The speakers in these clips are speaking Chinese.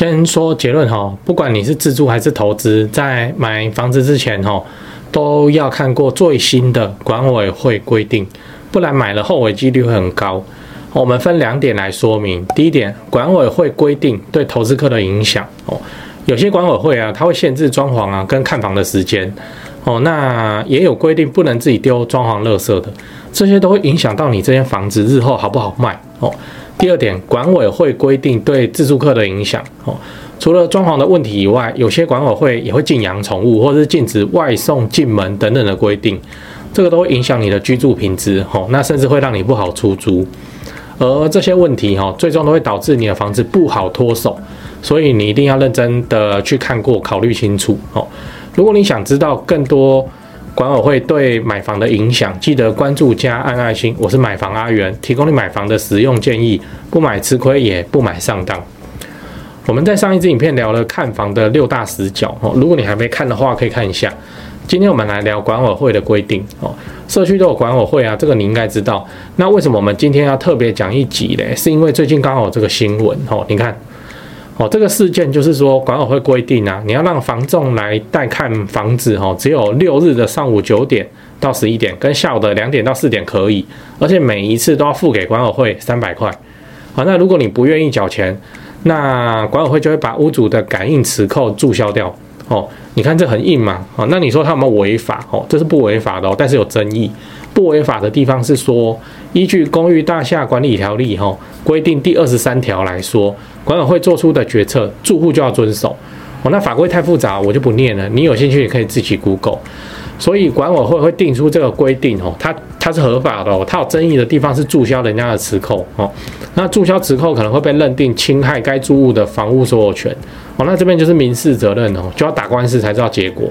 先说结论哈，不管你是自住还是投资，在买房子之前哈，都要看过最新的管委会规定，不然买了后悔几率会很高。我们分两点来说明。第一点，管委会规定对投资客的影响哦，有些管委会啊，它会限制装潢啊跟看房的时间哦，那也有规定不能自己丢装潢垃圾的，这些都会影响到你这间房子日后好不好卖哦。第二点，管委会规定对自住客的影响哦，除了装潢的问题以外，有些管委会也会禁养宠物，或者是禁止外送进门等等的规定，这个都会影响你的居住品质哦，那甚至会让你不好出租。而这些问题哈，最终都会导致你的房子不好脱手，所以你一定要认真的去看过，考虑清楚哦。如果你想知道更多管委会对买房的影响，记得关注加按爱心。我是买房阿元，提供你买房的实用建议，不买吃亏，也不买上当。我们在上一支影片聊了看房的六大死角哦，如果你还没看的话，可以看一下。今天我们来聊管委会的规定哦，社区都有管委会啊，这个你应该知道。那为什么我们今天要特别讲一集嘞？是因为最近刚好有这个新闻哦，你看哦，这个事件就是说管委会规定啊，你要让房仲来带看房子哦，只有六日的上午九点到十一点，跟下午的两点到四点可以，而且每一次都要付给管委会三百块。好，那如果你不愿意缴钱，那管委会就会把屋主的感应磁扣注销掉。哦，你看这很硬嘛，哦，那你说他有没有违法？哦，这是不违法的哦，但是有争议。不违法的地方是说，依据《公寓大厦管理条例》哈规定第二十三条来说，管委会做出的决策，住户就要遵守。哦，那法规太复杂，我就不念了。你有兴趣也可以自己 Google。所以管委会会定出这个规定哦，它它是合法的哦，它有争议的地方是注销人家的磁扣哦，那注销磁扣可能会被认定侵害该住户的房屋所有权。哦，那这边就是民事责任哦，就要打官司才知道结果。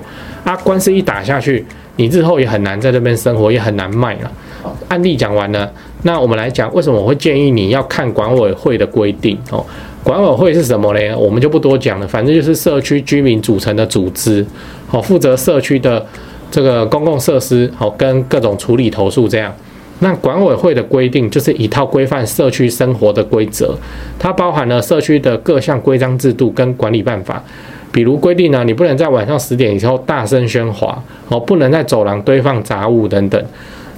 啊，官司一打下去，你日后也很难在这边生活，也很难卖了。案例讲完了，那我们来讲为什么我会建议你要看管委会的规定哦。管委会是什么呢？我们就不多讲了，反正就是社区居民组成的组织，哦，负责社区的这个公共设施，哦，跟各种处理投诉这样。那管委会的规定就是一套规范社区生活的规则，它包含了社区的各项规章制度跟管理办法，比如规定呢，你不能在晚上十点以后大声喧哗，哦，不能在走廊堆放杂物等等。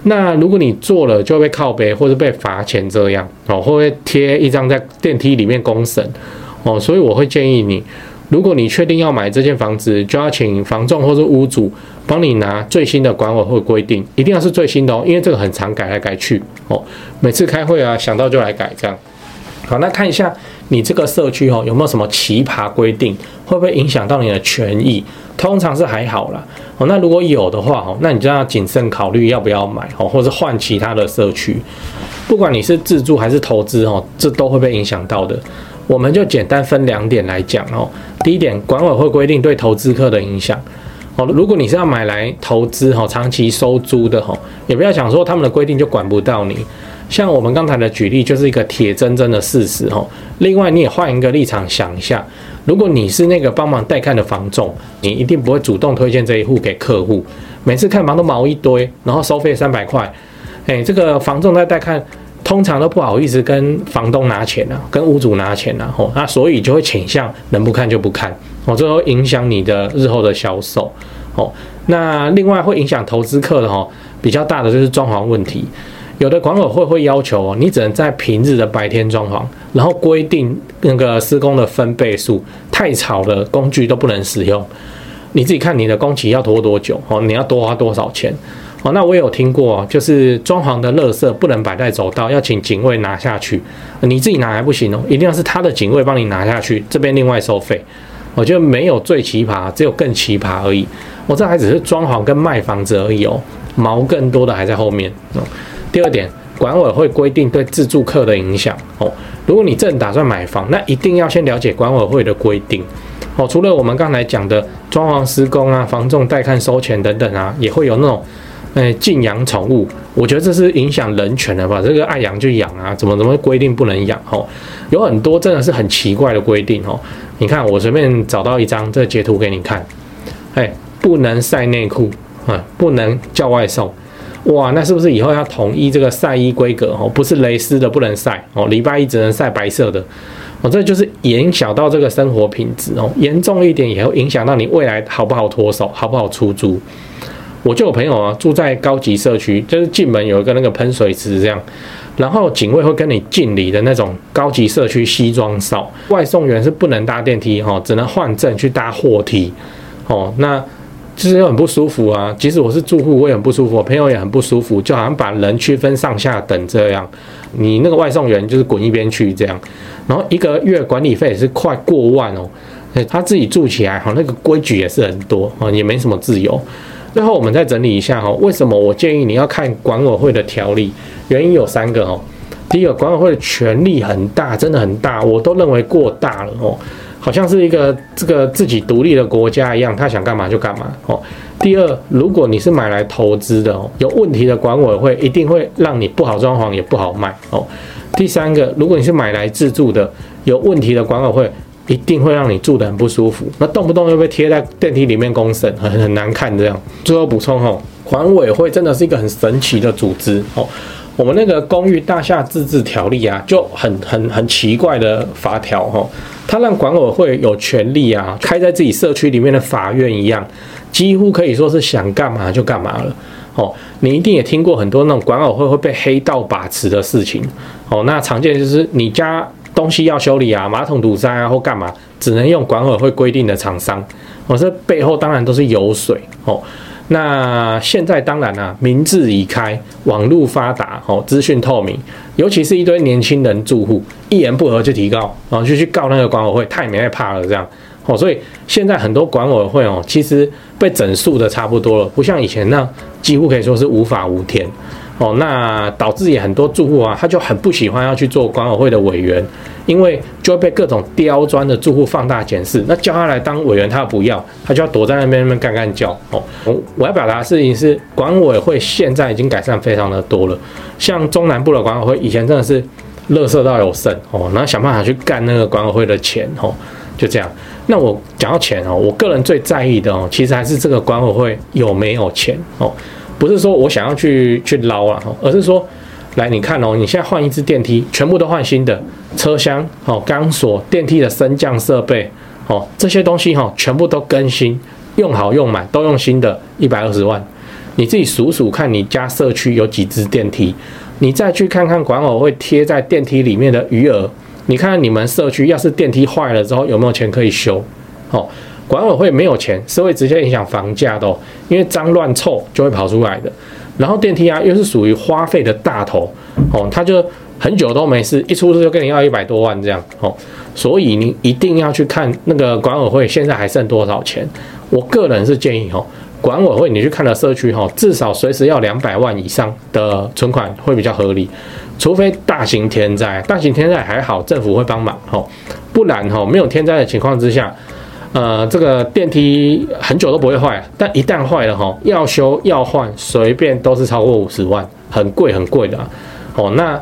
那如果你做了，就会被靠背或者被罚钱这样，哦，会不会贴一张在电梯里面公审，哦，所以我会建议你。如果你确定要买这间房子，就要请房仲或是屋主帮你拿最新的管委会规定，一定要是最新的哦，因为这个很常改来改去哦。每次开会啊，想到就来改这样。好，那看一下你这个社区哦，有没有什么奇葩规定，会不会影响到你的权益？通常是还好啦哦。那如果有的话哦，那你就要谨慎考虑要不要买哦，或者换其他的社区。不管你是自住还是投资哦，这都会被影响到的。我们就简单分两点来讲哦。第一点，管委会规定对投资客的影响哦。如果你是要买来投资哈，长期收租的哈，也不要想说他们的规定就管不到你。像我们刚才的举例，就是一个铁铮铮的事实哈。另外，你也换一个立场想一下，如果你是那个帮忙带看的房仲，你一定不会主动推荐这一户给客户。每次看房都毛一堆，然后收费三百块，哎，这个房仲在带看。通常都不好意思跟房东拿钱啊，跟屋主拿钱啊，吼，那所以就会倾向能不看就不看，哦，这会影响你的日后的销售，哦，那另外会影响投资客的哈，比较大的就是装潢问题，有的管委会会要求哦，你只能在平日的白天装潢，然后规定那个施工的分贝数，太吵的工具都不能使用，你自己看你的工期要拖多久，哦，你要多花多少钱。哦，那我有听过，就是装潢的垃圾不能摆在走道，要请警卫拿下去。你自己拿还不行哦，一定要是他的警卫帮你拿下去，这边另外收费。我觉得没有最奇葩，只有更奇葩而已。我这还只是装潢跟卖房子而已哦，毛更多的还在后面。哦，第二点，管委会规定对自住客的影响哦。如果你正打算买房，那一定要先了解管委会的规定哦。除了我们刚才讲的装潢施工啊、房仲带看收钱等等啊，也会有那种。哎，禁养宠物，我觉得这是影响人权的吧？这个爱养就养啊，怎么怎么规定不能养？哦，有很多真的是很奇怪的规定哦。你看，我随便找到一张这截图给你看。哎，不能晒内裤啊，不能叫外送。哇，那是不是以后要统一这个晒衣规格？哦，不是蕾丝的不能晒哦，礼拜一只能晒白色的。哦，这就是影响到这个生活品质哦，严重一点也会影响到你未来好不好脱手，好不好出租。我就有朋友啊，住在高级社区，就是进门有一个那个喷水池这样，然后警卫会跟你敬礼的那种高级社区西装少，外送员是不能搭电梯哈，只能换证去搭货梯哦，那。其实又很不舒服啊！即使我是住户，我也很不舒服，我朋友也很不舒服，就好像把人区分上下等这样。你那个外送员就是滚一边去这样，然后一个月管理费也是快过万哦。他自己住起来哈，那个规矩也是很多啊，也没什么自由。最后我们再整理一下哈，为什么我建议你要看管委会的条例？原因有三个哦。第一个，管委会的权力很大，真的很大，我都认为过大了哦。好像是一个这个自己独立的国家一样，他想干嘛就干嘛哦。第二，如果你是买来投资的哦，有问题的管委会一定会让你不好装潢也不好卖哦。第三个，如果你是买来自住的，有问题的管委会一定会让你住得很不舒服，那动不动又被贴在电梯里面公审，很很难看这样。最后补充哦，管委会真的是一个很神奇的组织哦。我们那个公寓大厦自治条例啊，就很很很奇怪的法条哈，他让管委会有权利啊，开在自己社区里面的法院一样，几乎可以说是想干嘛就干嘛了。哦，你一定也听过很多那种管委会会被黑道把持的事情。哦，那常见就是你家东西要修理啊，马桶堵塞啊或干嘛，只能用管委会规定的厂商。哦，这背后当然都是油水。哦。那现在当然啦、啊，民智已开，网络发达，哦，资讯透明，尤其是一堆年轻人住户，一言不合就提高，然后就去告那个管委会，太没害怕了，这样，哦，所以现在很多管委会哦，其实被整肃的差不多了，不像以前那几乎可以说是无法无天。哦，那导致也很多住户啊，他就很不喜欢要去做管委会的委员，因为就会被各种刁钻的住户放大检视。那叫他来当委员，他不要，他就要躲在那边那边干干叫。哦，我我要表达的事情是，管委会现在已经改善非常的多了。像中南部的管委会，以前真的是乐色到有剩哦，然后想办法去干那个管委会的钱哦，就这样。那我讲到钱哦，我个人最在意的哦，其实还是这个管委会有没有钱哦。不是说我想要去去捞啊，而是说，来你看哦，你现在换一只电梯，全部都换新的车厢哦，钢索、电梯的升降设备哦，这些东西哈，全部都更新，用好用满都用新的，一百二十万，你自己数数看你家社区有几只电梯，你再去看看管委会贴在电梯里面的余额，你看看你们社区要是电梯坏了之后有没有钱可以修，哦。管委会没有钱，是会直接影响房价的哦，因为脏乱臭就会跑出来的。然后电梯啊，又是属于花费的大头哦，他就很久都没事，一出事就跟你要一百多万这样哦。所以你一定要去看那个管委会现在还剩多少钱。我个人是建议哦，管委会你去看了社区哈，至少随时要两百万以上的存款会比较合理，除非大型天灾，大型天灾还好，政府会帮忙哦，不然哈，没有天灾的情况之下。呃，这个电梯很久都不会坏，但一旦坏了哈，要修要换，随便都是超过五十万，很贵很贵的啊。哦，那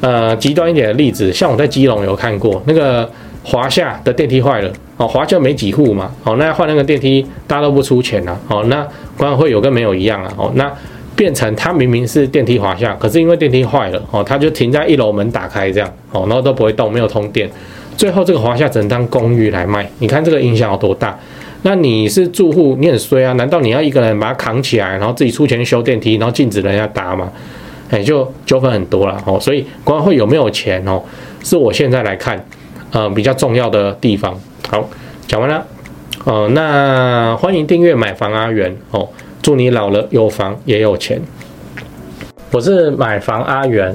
呃极端一点的例子，像我在基隆有看过那个华夏的电梯坏了，哦，华夏没几户嘛，哦，那换那个电梯，大家都不出钱啊，哦，那管委会有跟没有一样啊，哦，那变成它明明是电梯滑下，可是因为电梯坏了，哦，它就停在一楼门打开这样，哦，然后都不会动，没有通电。最后这个华夏只能当公寓来卖，你看这个影响有多大？那你是住户，你很衰啊？难道你要一个人把它扛起来，然后自己出钱修电梯，然后禁止人家搭吗？哎，就纠纷很多了哦。所以管委会有没有钱哦？是我现在来看，呃，比较重要的地方。好，讲完了。哦、那欢迎订阅买房阿元哦，祝你老了有房也有钱。我是买房阿元。